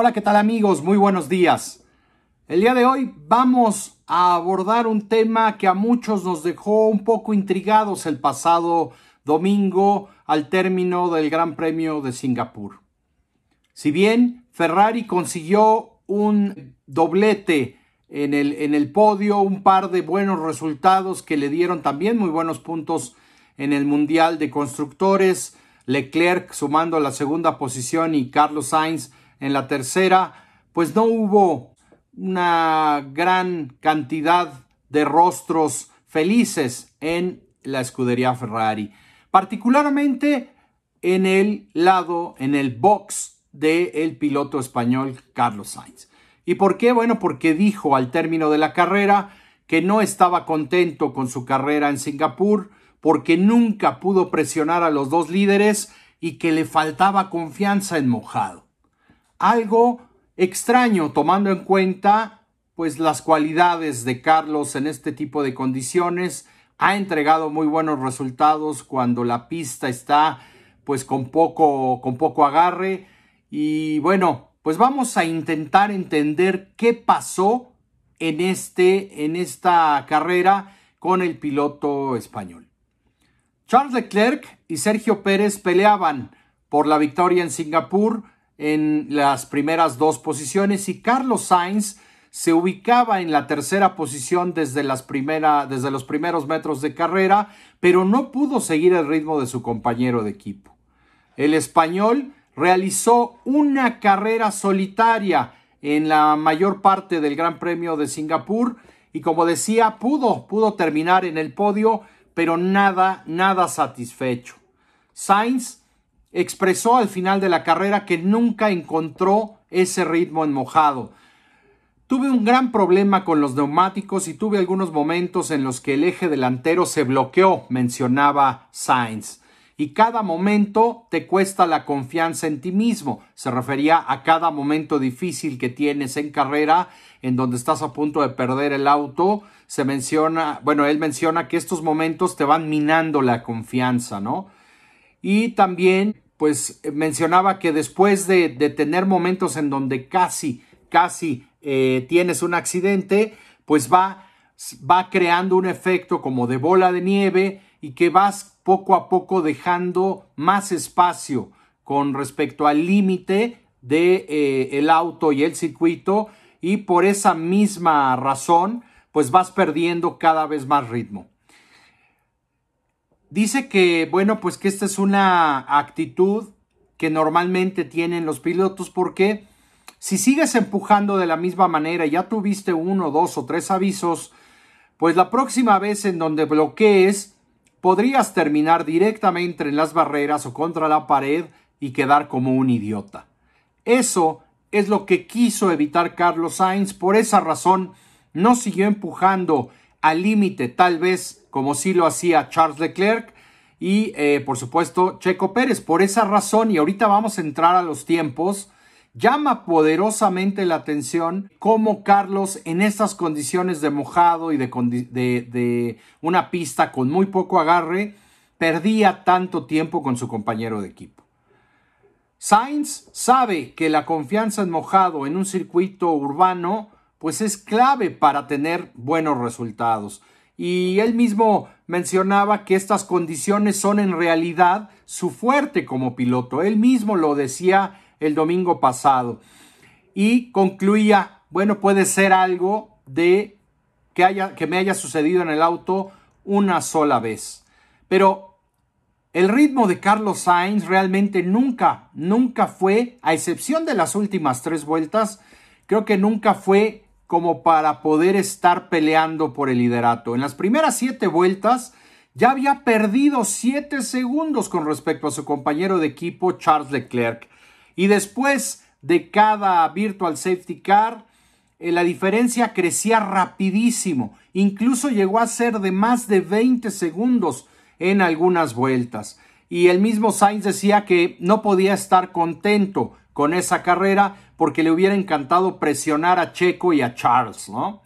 Hola, ¿qué tal amigos? Muy buenos días. El día de hoy vamos a abordar un tema que a muchos nos dejó un poco intrigados el pasado domingo al término del Gran Premio de Singapur. Si bien Ferrari consiguió un doblete en el, en el podio, un par de buenos resultados que le dieron también muy buenos puntos en el Mundial de Constructores, Leclerc sumando la segunda posición y Carlos Sainz en la tercera, pues no hubo una gran cantidad de rostros felices en la escudería Ferrari, particularmente en el lado, en el box del el piloto español Carlos Sainz. ¿Y por qué? Bueno, porque dijo al término de la carrera que no estaba contento con su carrera en Singapur, porque nunca pudo presionar a los dos líderes y que le faltaba confianza en mojado algo extraño tomando en cuenta pues las cualidades de Carlos en este tipo de condiciones. Ha entregado muy buenos resultados cuando la pista está pues con poco con poco agarre y bueno, pues vamos a intentar entender qué pasó en este en esta carrera con el piloto español. Charles Leclerc y Sergio Pérez peleaban por la victoria en Singapur en las primeras dos posiciones y Carlos Sainz se ubicaba en la tercera posición desde, las desde los primeros metros de carrera, pero no pudo seguir el ritmo de su compañero de equipo. El español realizó una carrera solitaria en la mayor parte del Gran Premio de Singapur y como decía, pudo, pudo terminar en el podio, pero nada, nada satisfecho. Sainz expresó al final de la carrera que nunca encontró ese ritmo en mojado. Tuve un gran problema con los neumáticos y tuve algunos momentos en los que el eje delantero se bloqueó, mencionaba Sainz. Y cada momento te cuesta la confianza en ti mismo. Se refería a cada momento difícil que tienes en carrera, en donde estás a punto de perder el auto. Se menciona, bueno, él menciona que estos momentos te van minando la confianza, ¿no? Y también, pues mencionaba que después de, tener momentos en donde casi, casi eh, tienes un accidente, pues va, va creando un efecto como de bola de nieve y que vas poco a poco dejando más espacio con respecto al límite de eh, auto y el circuito y por esa misma razón pues vas perdiendo cada vez más ritmo. Dice que, bueno, pues que esta es una actitud que normalmente tienen los pilotos porque si sigues empujando de la misma manera, ya tuviste uno, dos o tres avisos, pues la próxima vez en donde bloquees, podrías terminar directamente en las barreras o contra la pared y quedar como un idiota. Eso es lo que quiso evitar Carlos Sainz, por esa razón no siguió empujando al límite, tal vez como sí lo hacía Charles Leclerc y eh, por supuesto Checo Pérez. Por esa razón, y ahorita vamos a entrar a los tiempos, llama poderosamente la atención cómo Carlos en estas condiciones de mojado y de, de una pista con muy poco agarre, perdía tanto tiempo con su compañero de equipo. Sainz sabe que la confianza en mojado en un circuito urbano pues es clave para tener buenos resultados. Y él mismo mencionaba que estas condiciones son en realidad su fuerte como piloto. Él mismo lo decía el domingo pasado. Y concluía, bueno, puede ser algo de que, haya, que me haya sucedido en el auto una sola vez. Pero el ritmo de Carlos Sainz realmente nunca, nunca fue, a excepción de las últimas tres vueltas, creo que nunca fue como para poder estar peleando por el liderato. En las primeras siete vueltas ya había perdido siete segundos con respecto a su compañero de equipo Charles Leclerc. Y después de cada virtual safety car, eh, la diferencia crecía rapidísimo. Incluso llegó a ser de más de 20 segundos en algunas vueltas. Y el mismo Sainz decía que no podía estar contento con esa carrera porque le hubiera encantado presionar a Checo y a Charles, ¿no?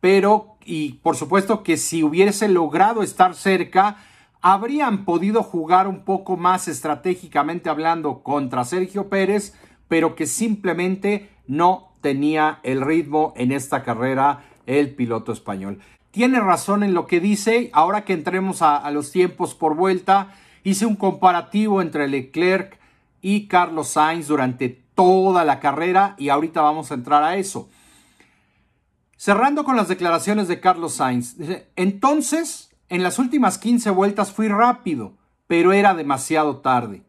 Pero, y por supuesto que si hubiese logrado estar cerca, habrían podido jugar un poco más estratégicamente hablando contra Sergio Pérez pero que simplemente no tenía el ritmo en esta carrera el piloto español. Tiene razón en lo que dice, ahora que entremos a, a los tiempos por vuelta, hice un comparativo entre Leclerc y Carlos Sainz durante toda la carrera y ahorita vamos a entrar a eso. Cerrando con las declaraciones de Carlos Sainz, entonces en las últimas 15 vueltas fui rápido, pero era demasiado tarde.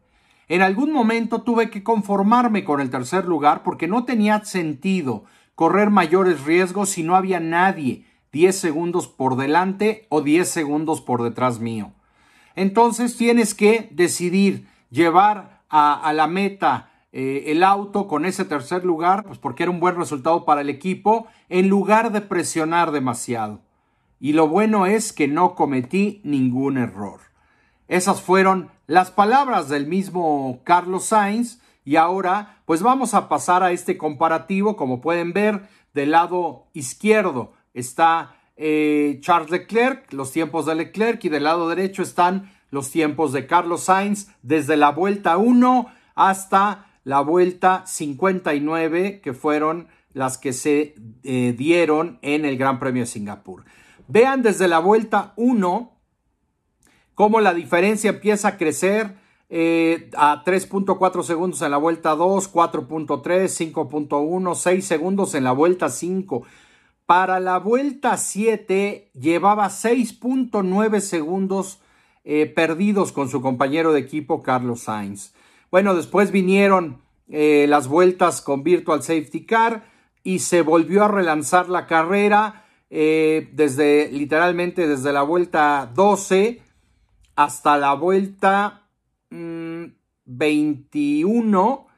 En algún momento tuve que conformarme con el tercer lugar porque no tenía sentido correr mayores riesgos si no había nadie 10 segundos por delante o 10 segundos por detrás mío. Entonces tienes que decidir llevar a, la meta eh, el auto con ese tercer lugar, pues porque era un buen resultado para el equipo, en lugar de presionar demasiado. Y lo bueno es que no cometí ningún error. Esas fueron las palabras del mismo Carlos Sainz y ahora pues vamos a pasar a este comparativo. Como pueden ver, del lado izquierdo está eh, Charles Leclerc, los tiempos de Leclerc y del lado derecho están los tiempos de Carlos Sainz desde la vuelta 1 hasta la vuelta 59, que fueron las que se eh, dieron en el Gran Premio de Singapur. Vean desde la vuelta 1 cómo la diferencia empieza a crecer eh, a 3.4 segundos en la vuelta 2, 4.3, 5.1, 6 segundos en la vuelta 5. Para la vuelta 7 llevaba 6.9 segundos eh, perdidos con su compañero de equipo Carlos Sainz. Bueno, después vinieron eh, las vueltas con Virtual Safety Car y se volvió a relanzar la carrera eh, desde literalmente desde la vuelta 12 hasta la vuelta 21 mm,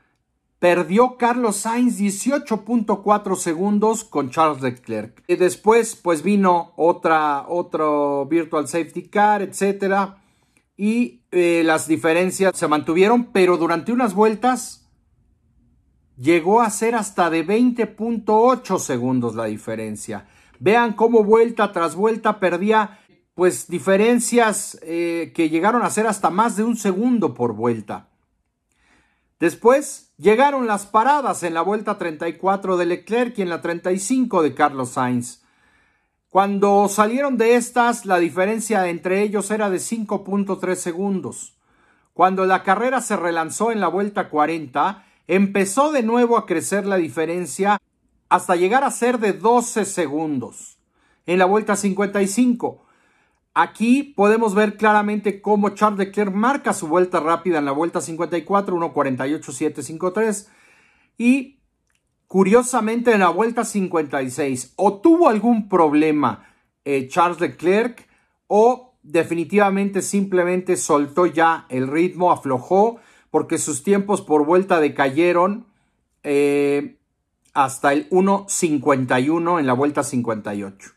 perdió Carlos Sainz 18.4 segundos con Charles Leclerc. Y después pues vino otra otro virtual safety car, etcétera y eh, las diferencias se mantuvieron, pero durante unas vueltas llegó a ser hasta de 20.8 segundos la diferencia. Vean cómo vuelta tras vuelta perdía pues diferencias eh, que llegaron a ser hasta más de un segundo por vuelta. Después llegaron las paradas en la vuelta 34 de Leclerc y en la 35 de Carlos Sainz. Cuando salieron de estas, la diferencia entre ellos era de 5.3 segundos. Cuando la carrera se relanzó en la vuelta 40, empezó de nuevo a crecer la diferencia hasta llegar a ser de 12 segundos. En la vuelta 55, aquí podemos ver claramente cómo Charles Leclerc marca su vuelta rápida en la vuelta 54, 1.48.753 y Curiosamente, en la vuelta 56, o tuvo algún problema eh, Charles Leclerc, o definitivamente simplemente soltó ya el ritmo, aflojó, porque sus tiempos por vuelta decayeron eh, hasta el 1.51 en la vuelta 58.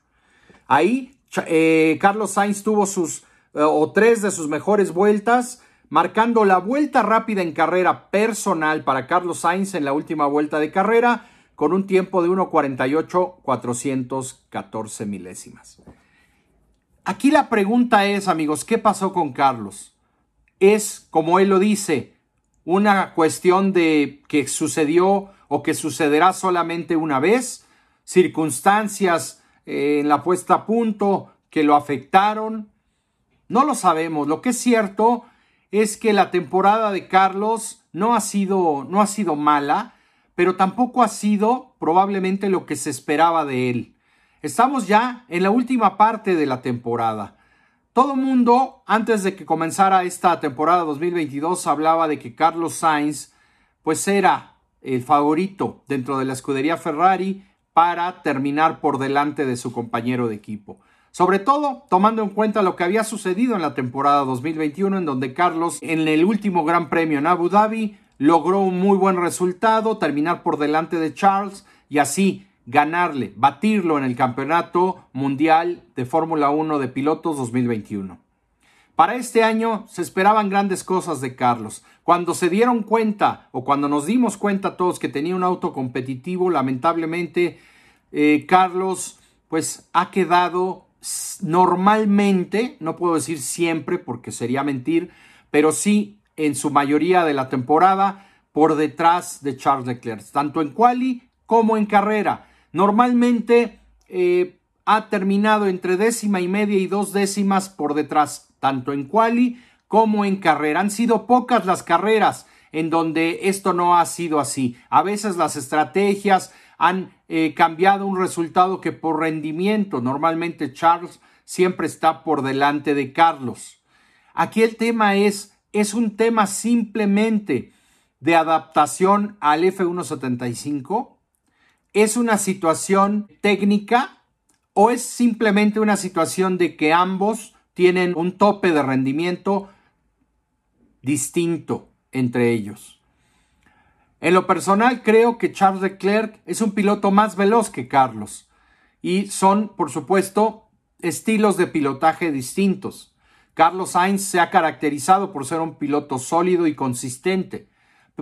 Ahí eh, Carlos Sainz tuvo sus o tres de sus mejores vueltas, marcando la vuelta rápida en carrera personal para Carlos Sainz en la última vuelta de carrera con un tiempo de 1.48.414 milésimas. Aquí la pregunta es, amigos, ¿qué pasó con Carlos? Es, como él lo dice, una cuestión de que sucedió o que sucederá solamente una vez, circunstancias eh, en la puesta a punto que lo afectaron. No lo sabemos. Lo que es cierto es que la temporada de Carlos no ha sido, no ha sido mala, pero tampoco ha sido probablemente lo que se esperaba de él. Estamos ya en la última parte de la temporada. Todo mundo, antes de que comenzara esta temporada 2022, hablaba de que Carlos Sainz, pues era el favorito dentro de la escudería Ferrari para terminar por delante de su compañero de equipo. Sobre todo tomando en cuenta lo que había sucedido en la temporada 2021 en donde Carlos en el último Gran Premio en Abu Dhabi logró un muy buen resultado, terminar por delante de Charles y así ganarle, batirlo en el Campeonato Mundial de Fórmula 1 de Pilotos 2021. Para este año se esperaban grandes cosas de Carlos. Cuando se dieron cuenta o cuando nos dimos cuenta todos que tenía un auto competitivo, lamentablemente eh, Carlos pues ha quedado normalmente, no puedo decir siempre porque sería mentir, pero sí en su mayoría de la temporada, por detrás de Charles Leclerc, tanto en quali como en carrera. Normalmente eh, ha terminado entre décima y media y dos décimas por detrás, tanto en quali como en carrera. Han sido pocas las carreras en donde esto no ha sido así. A veces las estrategias han eh, cambiado un resultado que por rendimiento, normalmente Charles siempre está por delante de Carlos. Aquí el tema es, es un tema simplemente de adaptación al F175. Es una situación técnica o es simplemente una situación de que ambos tienen un tope de rendimiento distinto entre ellos. En lo personal creo que Charles Leclerc es un piloto más veloz que Carlos y son, por supuesto, estilos de pilotaje distintos. Carlos Sainz se ha caracterizado por ser un piloto sólido y consistente,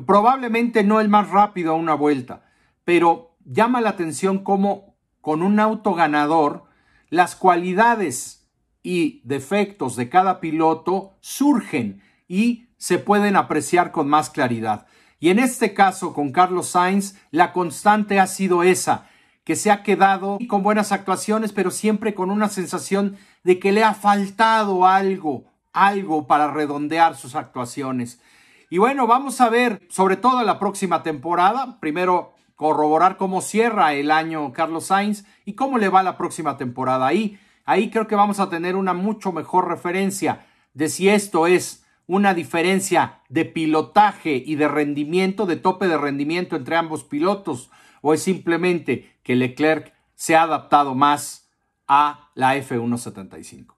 probablemente no el más rápido a una vuelta, pero llama la atención cómo con un auto ganador, las cualidades y defectos de cada piloto surgen y se pueden apreciar con más claridad. Y en este caso, con Carlos Sainz, la constante ha sido esa, que se ha quedado con buenas actuaciones, pero siempre con una sensación de que le ha faltado algo, algo para redondear sus actuaciones. Y bueno, vamos a ver, sobre todo en la próxima temporada, primero corroborar cómo cierra el año Carlos Sainz y cómo le va la próxima temporada. Ahí, ahí creo que vamos a tener una mucho mejor referencia de si esto es una diferencia de pilotaje y de rendimiento, de tope de rendimiento entre ambos pilotos, o es simplemente que Leclerc se ha adaptado más a la F175.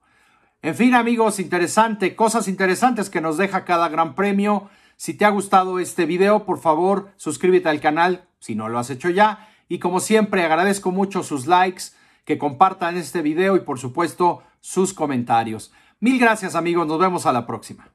En fin, amigos, interesante, cosas interesantes que nos deja cada gran premio. Si te ha gustado este video, por favor, suscríbete al canal si no lo has hecho ya. Y como siempre, agradezco mucho sus likes, que compartan este video y por supuesto sus comentarios. Mil gracias amigos, nos vemos a la próxima.